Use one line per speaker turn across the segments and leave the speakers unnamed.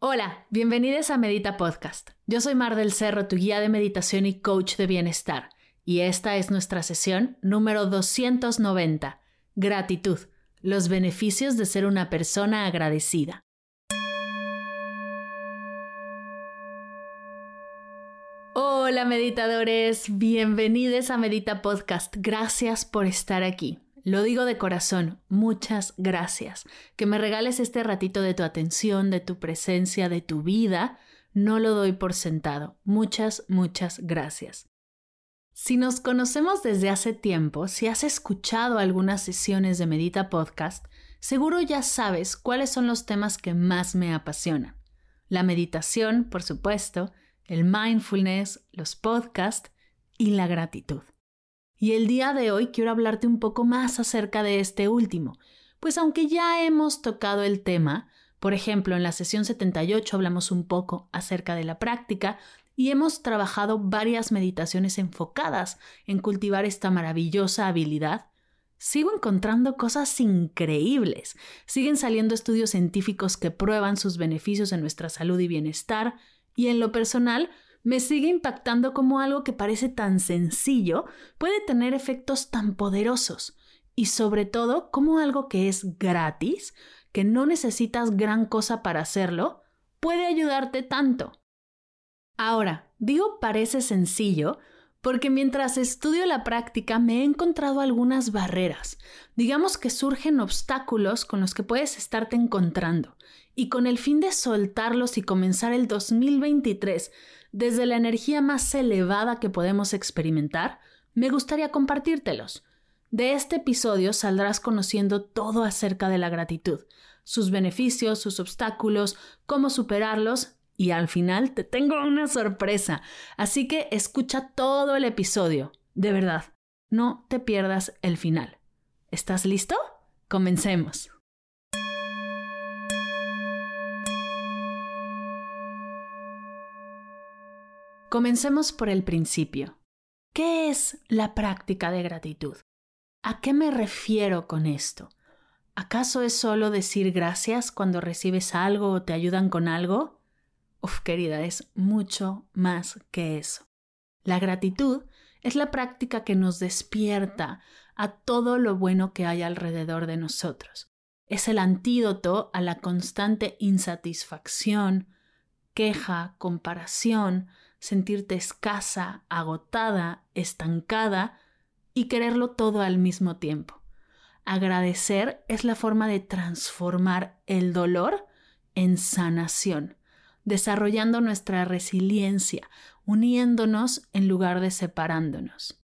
Hola, bienvenidos a Medita Podcast. Yo soy Mar del Cerro, tu guía de meditación y coach de bienestar, y esta es nuestra sesión número 290, Gratitud, los beneficios de ser una persona agradecida. Hola meditadores, bienvenidos a Medita Podcast. Gracias por estar aquí. Lo digo de corazón, muchas gracias. Que me regales este ratito de tu atención, de tu presencia, de tu vida, no lo doy por sentado. Muchas, muchas gracias. Si nos conocemos desde hace tiempo, si has escuchado algunas sesiones de Medita Podcast, seguro ya sabes cuáles son los temas que más me apasionan. La meditación, por supuesto, el mindfulness, los podcasts y la gratitud. Y el día de hoy quiero hablarte un poco más acerca de este último, pues aunque ya hemos tocado el tema, por ejemplo, en la sesión 78 hablamos un poco acerca de la práctica y hemos trabajado varias meditaciones enfocadas en cultivar esta maravillosa habilidad, sigo encontrando cosas increíbles. Siguen saliendo estudios científicos que prueban sus beneficios en nuestra salud y bienestar, y en lo personal, me sigue impactando como algo que parece tan sencillo puede tener efectos tan poderosos y sobre todo como algo que es gratis, que no necesitas gran cosa para hacerlo, puede ayudarte tanto. Ahora, digo parece sencillo porque mientras estudio la práctica me he encontrado algunas barreras. Digamos que surgen obstáculos con los que puedes estarte encontrando. Y con el fin de soltarlos y comenzar el 2023 desde la energía más elevada que podemos experimentar, me gustaría compartírtelos. De este episodio saldrás conociendo todo acerca de la gratitud, sus beneficios, sus obstáculos, cómo superarlos y al final te tengo una sorpresa, así que escucha todo el episodio, de verdad, no te pierdas el final. ¿Estás listo? Comencemos. Comencemos por el principio. ¿Qué es la práctica de gratitud? ¿A qué me refiero con esto? ¿Acaso es solo decir gracias cuando recibes algo o te ayudan con algo? Uf, querida, es mucho más que eso. La gratitud es la práctica que nos despierta a todo lo bueno que hay alrededor de nosotros. Es el antídoto a la constante insatisfacción, queja, comparación, sentirte escasa, agotada, estancada y quererlo todo al mismo tiempo. Agradecer es la forma de transformar el dolor en sanación, desarrollando nuestra resiliencia, uniéndonos en lugar de separándonos.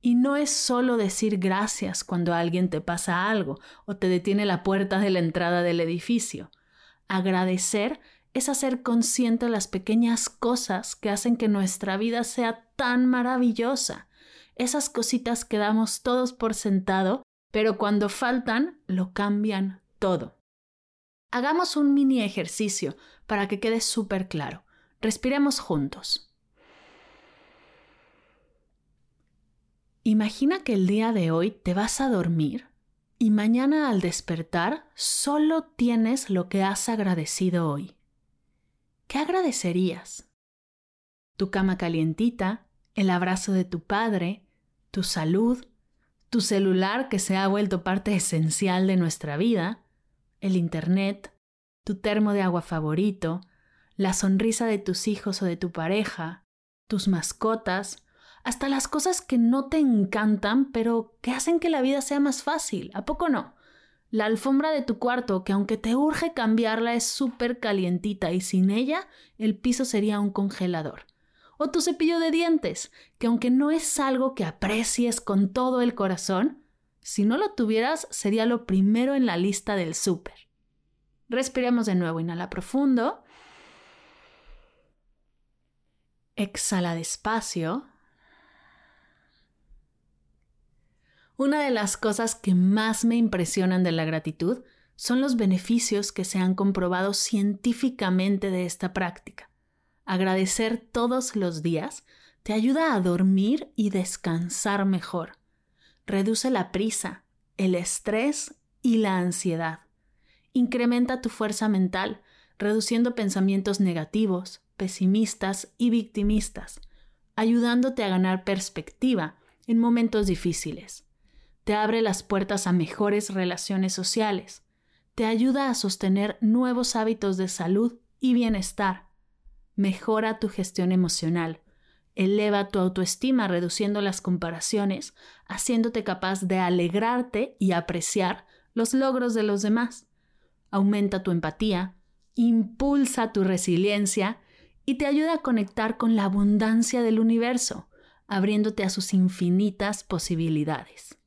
Y no es solo decir gracias cuando alguien te pasa algo o te detiene la puerta de la entrada del edificio. Agradecer es hacer consciente las pequeñas cosas que hacen que nuestra vida sea tan maravillosa. Esas cositas que damos todos por sentado, pero cuando faltan lo cambian todo. Hagamos un mini ejercicio para que quede súper claro. Respiremos juntos. Imagina que el día de hoy te vas a dormir y mañana al despertar solo tienes lo que has agradecido hoy. ¿Qué agradecerías? Tu cama calientita, el abrazo de tu padre, tu salud, tu celular que se ha vuelto parte esencial de nuestra vida, el Internet, tu termo de agua favorito, la sonrisa de tus hijos o de tu pareja, tus mascotas, hasta las cosas que no te encantan pero que hacen que la vida sea más fácil, ¿a poco no? La alfombra de tu cuarto, que aunque te urge cambiarla, es súper calientita y sin ella el piso sería un congelador. O tu cepillo de dientes, que aunque no es algo que aprecies con todo el corazón, si no lo tuvieras sería lo primero en la lista del súper. Respiremos de nuevo, inhala profundo. Exhala despacio. Una de las cosas que más me impresionan de la gratitud son los beneficios que se han comprobado científicamente de esta práctica. Agradecer todos los días te ayuda a dormir y descansar mejor. Reduce la prisa, el estrés y la ansiedad. Incrementa tu fuerza mental, reduciendo pensamientos negativos, pesimistas y victimistas, ayudándote a ganar perspectiva en momentos difíciles. Te abre las puertas a mejores relaciones sociales. Te ayuda a sostener nuevos hábitos de salud y bienestar. Mejora tu gestión emocional. Eleva tu autoestima reduciendo las comparaciones, haciéndote capaz de alegrarte y apreciar los logros de los demás. Aumenta tu empatía, impulsa tu resiliencia y te ayuda a conectar con la abundancia del universo, abriéndote a sus infinitas posibilidades.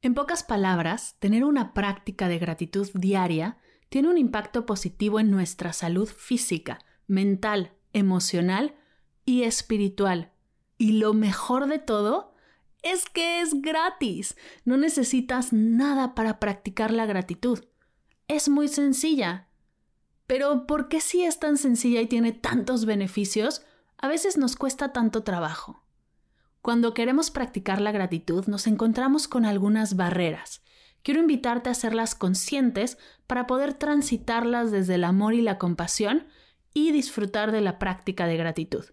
En pocas palabras, tener una práctica de gratitud diaria tiene un impacto positivo en nuestra salud física, mental, emocional y espiritual. Y lo mejor de todo es que es gratis. No necesitas nada para practicar la gratitud. Es muy sencilla. Pero ¿por qué si es tan sencilla y tiene tantos beneficios, a veces nos cuesta tanto trabajo? Cuando queremos practicar la gratitud nos encontramos con algunas barreras. Quiero invitarte a hacerlas conscientes para poder transitarlas desde el amor y la compasión y disfrutar de la práctica de gratitud.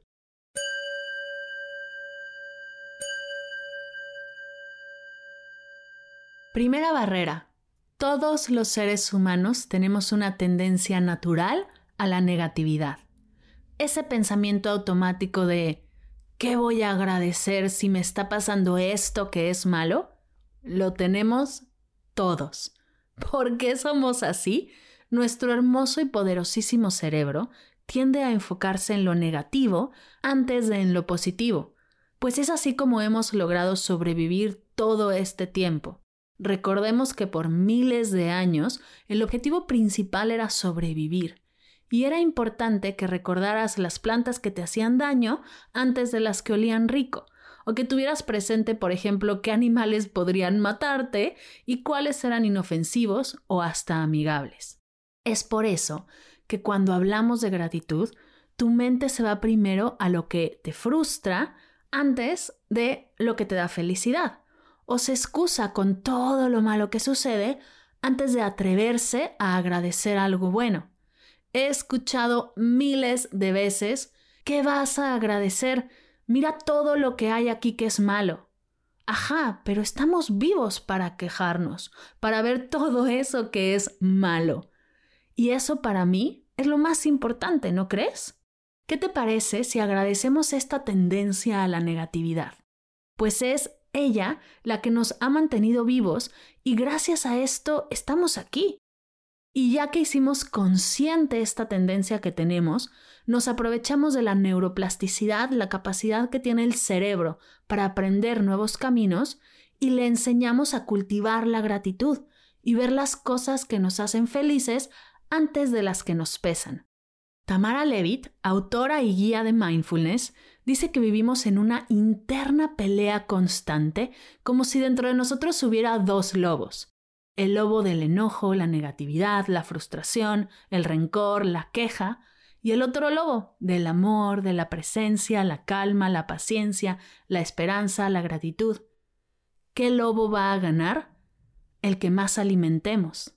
Primera barrera. Todos los seres humanos tenemos una tendencia natural a la negatividad. Ese pensamiento automático de ¿qué voy a agradecer si me está pasando esto que es malo? Lo tenemos todos. ¿Por qué somos así? Nuestro hermoso y poderosísimo cerebro tiende a enfocarse en lo negativo antes de en lo positivo, pues es así como hemos logrado sobrevivir todo este tiempo. Recordemos que por miles de años el objetivo principal era sobrevivir, y era importante que recordaras las plantas que te hacían daño antes de las que olían rico, o que tuvieras presente, por ejemplo, qué animales podrían matarte y cuáles eran inofensivos o hasta amigables. Es por eso que cuando hablamos de gratitud, tu mente se va primero a lo que te frustra antes de lo que te da felicidad, o se excusa con todo lo malo que sucede antes de atreverse a agradecer algo bueno. He escuchado miles de veces que vas a agradecer, mira todo lo que hay aquí que es malo. Ajá, pero estamos vivos para quejarnos, para ver todo eso que es malo. Y eso para mí es lo más importante, ¿no crees? ¿Qué te parece si agradecemos esta tendencia a la negatividad? Pues es ella la que nos ha mantenido vivos y gracias a esto estamos aquí. Y ya que hicimos consciente esta tendencia que tenemos, nos aprovechamos de la neuroplasticidad, la capacidad que tiene el cerebro para aprender nuevos caminos y le enseñamos a cultivar la gratitud y ver las cosas que nos hacen felices antes de las que nos pesan. Tamara Levitt, autora y guía de mindfulness, dice que vivimos en una interna pelea constante, como si dentro de nosotros hubiera dos lobos. El lobo del enojo, la negatividad, la frustración, el rencor, la queja, y el otro lobo del amor, de la presencia, la calma, la paciencia, la esperanza, la gratitud. ¿Qué lobo va a ganar? El que más alimentemos.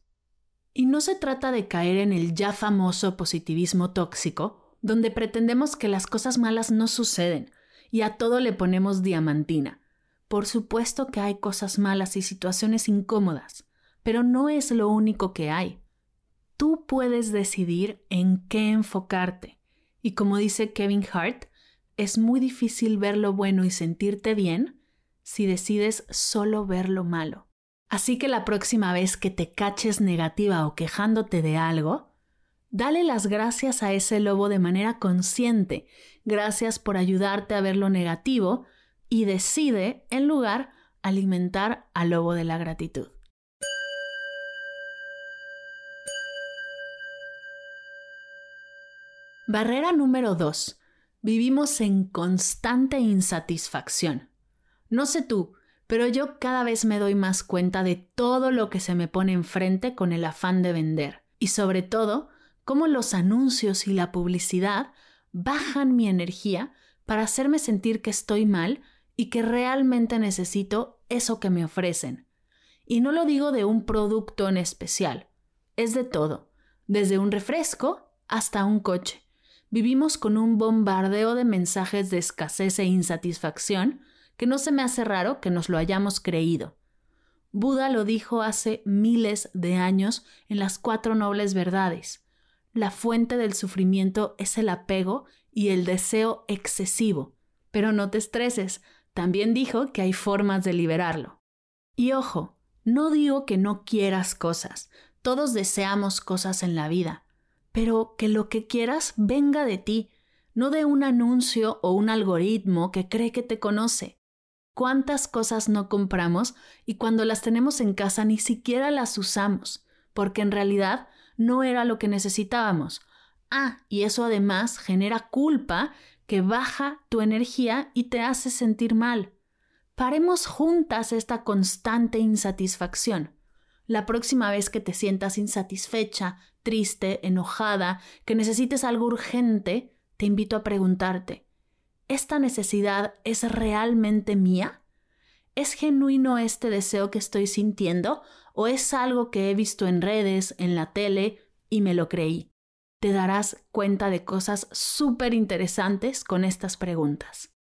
Y no se trata de caer en el ya famoso positivismo tóxico, donde pretendemos que las cosas malas no suceden y a todo le ponemos diamantina. Por supuesto que hay cosas malas y situaciones incómodas, pero no es lo único que hay. Tú puedes decidir en qué enfocarte. Y como dice Kevin Hart, es muy difícil ver lo bueno y sentirte bien si decides solo ver lo malo. Así que la próxima vez que te caches negativa o quejándote de algo, dale las gracias a ese lobo de manera consciente. Gracias por ayudarte a ver lo negativo y decide, en lugar, alimentar al lobo de la gratitud. Barrera número 2. Vivimos en constante insatisfacción. No sé tú, pero yo cada vez me doy más cuenta de todo lo que se me pone enfrente con el afán de vender y sobre todo cómo los anuncios y la publicidad bajan mi energía para hacerme sentir que estoy mal y que realmente necesito eso que me ofrecen. Y no lo digo de un producto en especial, es de todo, desde un refresco hasta un coche. Vivimos con un bombardeo de mensajes de escasez e insatisfacción que no se me hace raro que nos lo hayamos creído. Buda lo dijo hace miles de años en las cuatro nobles verdades. La fuente del sufrimiento es el apego y el deseo excesivo. Pero no te estreses, también dijo que hay formas de liberarlo. Y ojo, no digo que no quieras cosas, todos deseamos cosas en la vida, pero que lo que quieras venga de ti, no de un anuncio o un algoritmo que cree que te conoce. ¿Cuántas cosas no compramos y cuando las tenemos en casa ni siquiera las usamos, porque en realidad no era lo que necesitábamos? Ah, y eso además genera culpa que baja tu energía y te hace sentir mal. Paremos juntas esta constante insatisfacción. La próxima vez que te sientas insatisfecha, triste, enojada, que necesites algo urgente, te invito a preguntarte, ¿esta necesidad es realmente mía? ¿Es genuino este deseo que estoy sintiendo o es algo que he visto en redes, en la tele y me lo creí? Te darás cuenta de cosas súper interesantes con estas preguntas.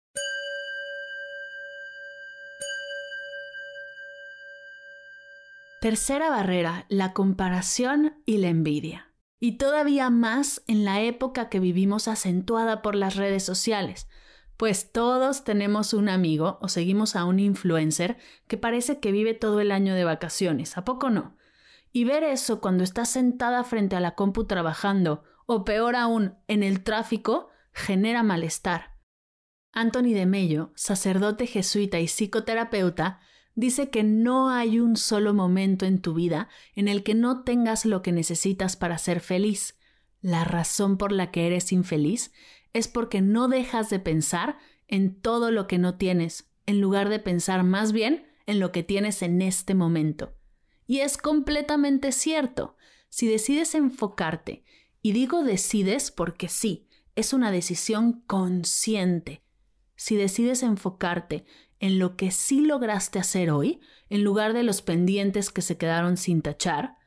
Tercera barrera, la comparación y la envidia. Y todavía más en la época que vivimos acentuada por las redes sociales, pues todos tenemos un amigo o seguimos a un influencer que parece que vive todo el año de vacaciones, ¿a poco no? Y ver eso cuando estás sentada frente a la compu trabajando, o peor aún, en el tráfico, genera malestar. Anthony de Mello, sacerdote jesuita y psicoterapeuta, dice que no hay un solo momento en tu vida en el que no tengas lo que necesitas para ser feliz. La razón por la que eres infeliz es porque no dejas de pensar en todo lo que no tienes, en lugar de pensar más bien en lo que tienes en este momento. Y es completamente cierto. Si decides enfocarte, y digo decides porque sí, es una decisión consciente. Si decides enfocarte en lo que sí lograste hacer hoy, en lugar de los pendientes que se quedaron sin tachar,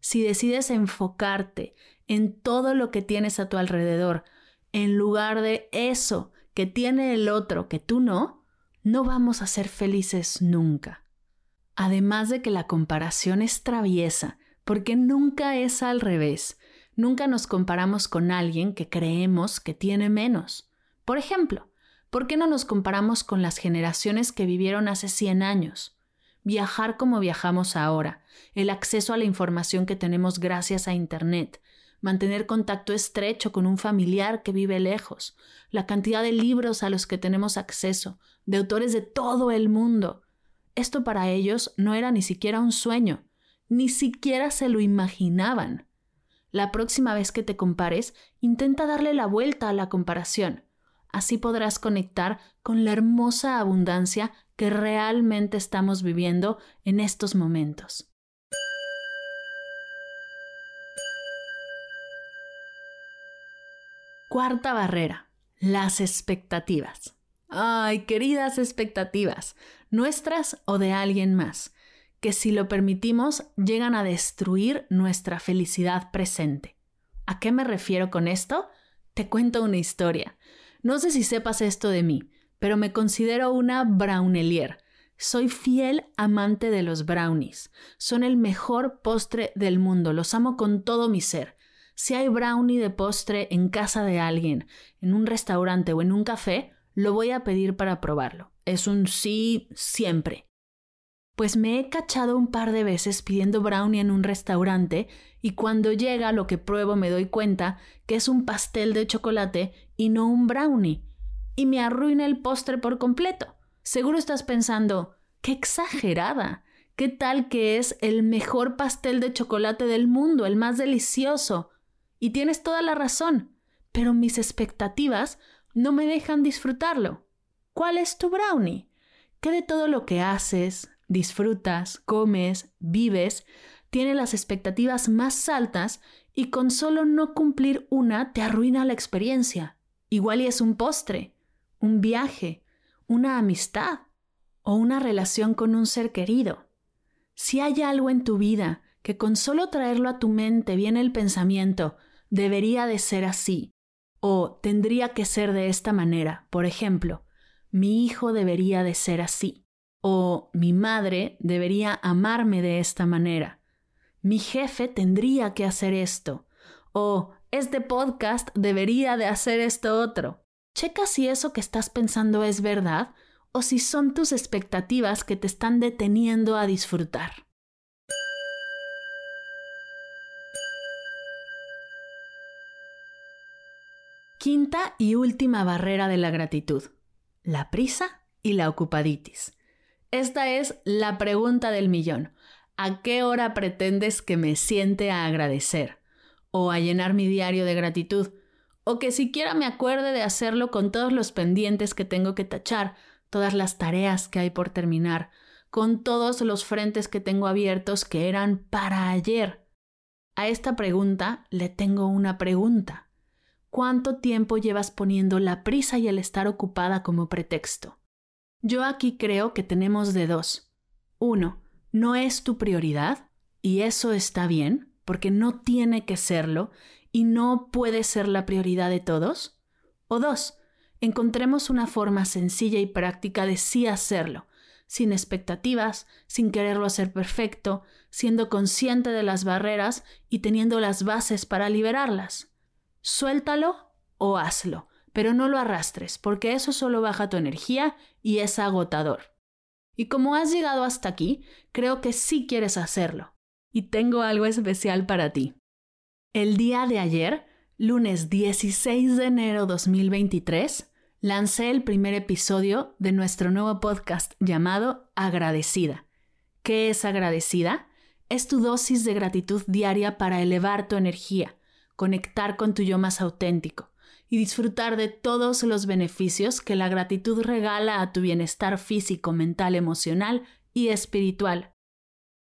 si decides enfocarte en todo lo que tienes a tu alrededor, en lugar de eso que tiene el otro que tú no, no vamos a ser felices nunca. Además de que la comparación es traviesa, porque nunca es al revés. Nunca nos comparamos con alguien que creemos que tiene menos. Por ejemplo, ¿Por qué no nos comparamos con las generaciones que vivieron hace 100 años? Viajar como viajamos ahora, el acceso a la información que tenemos gracias a Internet, mantener contacto estrecho con un familiar que vive lejos, la cantidad de libros a los que tenemos acceso, de autores de todo el mundo. Esto para ellos no era ni siquiera un sueño, ni siquiera se lo imaginaban. La próxima vez que te compares, intenta darle la vuelta a la comparación. Así podrás conectar con la hermosa abundancia que realmente estamos viviendo en estos momentos. Cuarta barrera, las expectativas. Ay, queridas expectativas, nuestras o de alguien más, que si lo permitimos llegan a destruir nuestra felicidad presente. ¿A qué me refiero con esto? Te cuento una historia. No sé si sepas esto de mí, pero me considero una brownelier. Soy fiel amante de los brownies. Son el mejor postre del mundo. Los amo con todo mi ser. Si hay brownie de postre en casa de alguien, en un restaurante o en un café, lo voy a pedir para probarlo. Es un sí siempre. Pues me he cachado un par de veces pidiendo brownie en un restaurante y cuando llega lo que pruebo me doy cuenta que es un pastel de chocolate y no un brownie, y me arruina el postre por completo. Seguro estás pensando, qué exagerada, qué tal que es el mejor pastel de chocolate del mundo, el más delicioso. Y tienes toda la razón, pero mis expectativas no me dejan disfrutarlo. ¿Cuál es tu brownie? ¿Qué de todo lo que haces, disfrutas, comes, vives, tiene las expectativas más altas y con solo no cumplir una te arruina la experiencia? Igual y es un postre, un viaje, una amistad o una relación con un ser querido. Si hay algo en tu vida que con solo traerlo a tu mente viene el pensamiento, debería de ser así o tendría que ser de esta manera. Por ejemplo, mi hijo debería de ser así o mi madre debería amarme de esta manera. Mi jefe tendría que hacer esto o este podcast debería de hacer esto otro. Checa si eso que estás pensando es verdad o si son tus expectativas que te están deteniendo a disfrutar. Quinta y última barrera de la gratitud, la prisa y la ocupaditis. Esta es la pregunta del millón. ¿A qué hora pretendes que me siente a agradecer? ¿O a llenar mi diario de gratitud? ¿O que siquiera me acuerde de hacerlo con todos los pendientes que tengo que tachar, todas las tareas que hay por terminar, con todos los frentes que tengo abiertos que eran para ayer? A esta pregunta le tengo una pregunta. ¿Cuánto tiempo llevas poniendo la prisa y el estar ocupada como pretexto? Yo aquí creo que tenemos de dos. Uno, no es tu prioridad y eso está bien, porque no tiene que serlo y no puede ser la prioridad de todos. O dos, encontremos una forma sencilla y práctica de sí hacerlo, sin expectativas, sin quererlo hacer perfecto, siendo consciente de las barreras y teniendo las bases para liberarlas. Suéltalo o hazlo, pero no lo arrastres, porque eso solo baja tu energía y es agotador. Y como has llegado hasta aquí, creo que sí quieres hacerlo. Y tengo algo especial para ti. El día de ayer, lunes 16 de enero 2023, lancé el primer episodio de nuestro nuevo podcast llamado Agradecida. ¿Qué es agradecida? Es tu dosis de gratitud diaria para elevar tu energía, conectar con tu yo más auténtico y disfrutar de todos los beneficios que la gratitud regala a tu bienestar físico, mental, emocional y espiritual.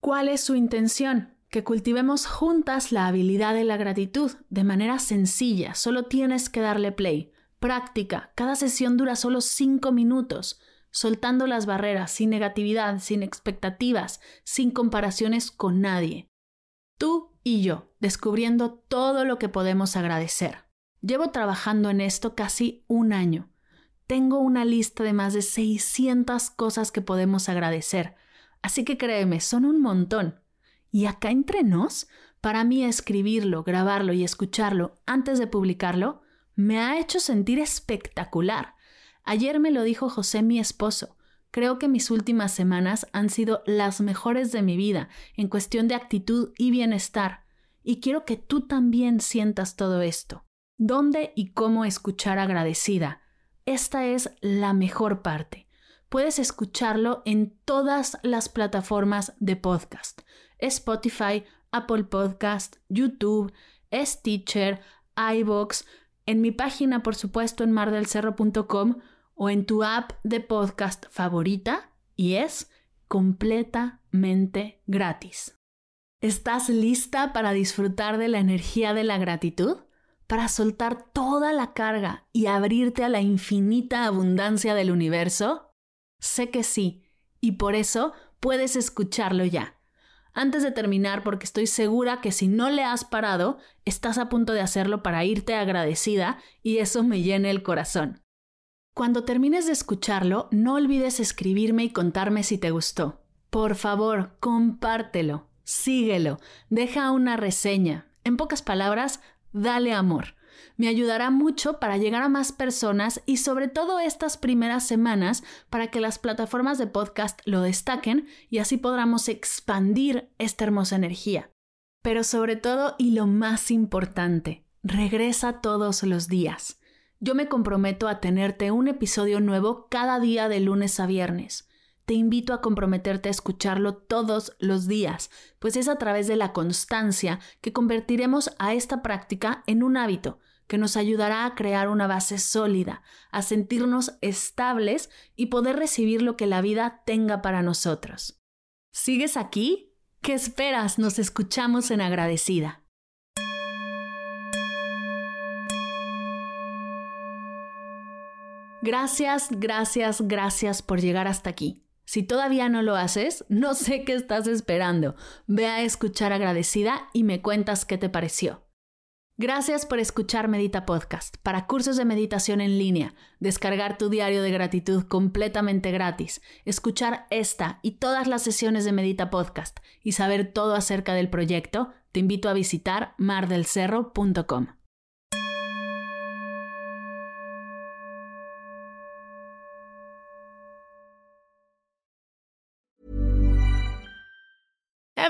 ¿Cuál es su intención? Que cultivemos juntas la habilidad de la gratitud de manera sencilla, solo tienes que darle play. Práctica, cada sesión dura solo 5 minutos, soltando las barreras, sin negatividad, sin expectativas, sin comparaciones con nadie. Tú y yo, descubriendo todo lo que podemos agradecer. Llevo trabajando en esto casi un año. Tengo una lista de más de 600 cosas que podemos agradecer, así que créeme, son un montón. Y acá entre nos, para mí escribirlo, grabarlo y escucharlo antes de publicarlo me ha hecho sentir espectacular. Ayer me lo dijo José, mi esposo. Creo que mis últimas semanas han sido las mejores de mi vida en cuestión de actitud y bienestar. Y quiero que tú también sientas todo esto. ¿Dónde y cómo escuchar agradecida? Esta es la mejor parte. Puedes escucharlo en todas las plataformas de podcast. Spotify, Apple Podcast, YouTube, Stitcher, iBox, en mi página, por supuesto, en mardelcerro.com o en tu app de podcast favorita y es completamente gratis. ¿Estás lista para disfrutar de la energía de la gratitud? Para soltar toda la carga y abrirte a la infinita abundancia del universo? Sé que sí, y por eso puedes escucharlo ya. Antes de terminar, porque estoy segura que si no le has parado, estás a punto de hacerlo para irte agradecida y eso me llena el corazón. Cuando termines de escucharlo, no olvides escribirme y contarme si te gustó. Por favor, compártelo, síguelo, deja una reseña. En pocas palabras, dale amor. Me ayudará mucho para llegar a más personas y sobre todo estas primeras semanas para que las plataformas de podcast lo destaquen y así podamos expandir esta hermosa energía. Pero sobre todo y lo más importante, regresa todos los días. Yo me comprometo a tenerte un episodio nuevo cada día de lunes a viernes te invito a comprometerte a escucharlo todos los días, pues es a través de la constancia que convertiremos a esta práctica en un hábito que nos ayudará a crear una base sólida, a sentirnos estables y poder recibir lo que la vida tenga para nosotros. ¿Sigues aquí? ¿Qué esperas? Nos escuchamos en agradecida. Gracias, gracias, gracias por llegar hasta aquí. Si todavía no lo haces, no sé qué estás esperando. Ve a escuchar agradecida y me cuentas qué te pareció. Gracias por escuchar Medita Podcast. Para cursos de meditación en línea, descargar tu diario de gratitud completamente gratis, escuchar esta y todas las sesiones de Medita Podcast y saber todo acerca del proyecto, te invito a visitar mardelcerro.com.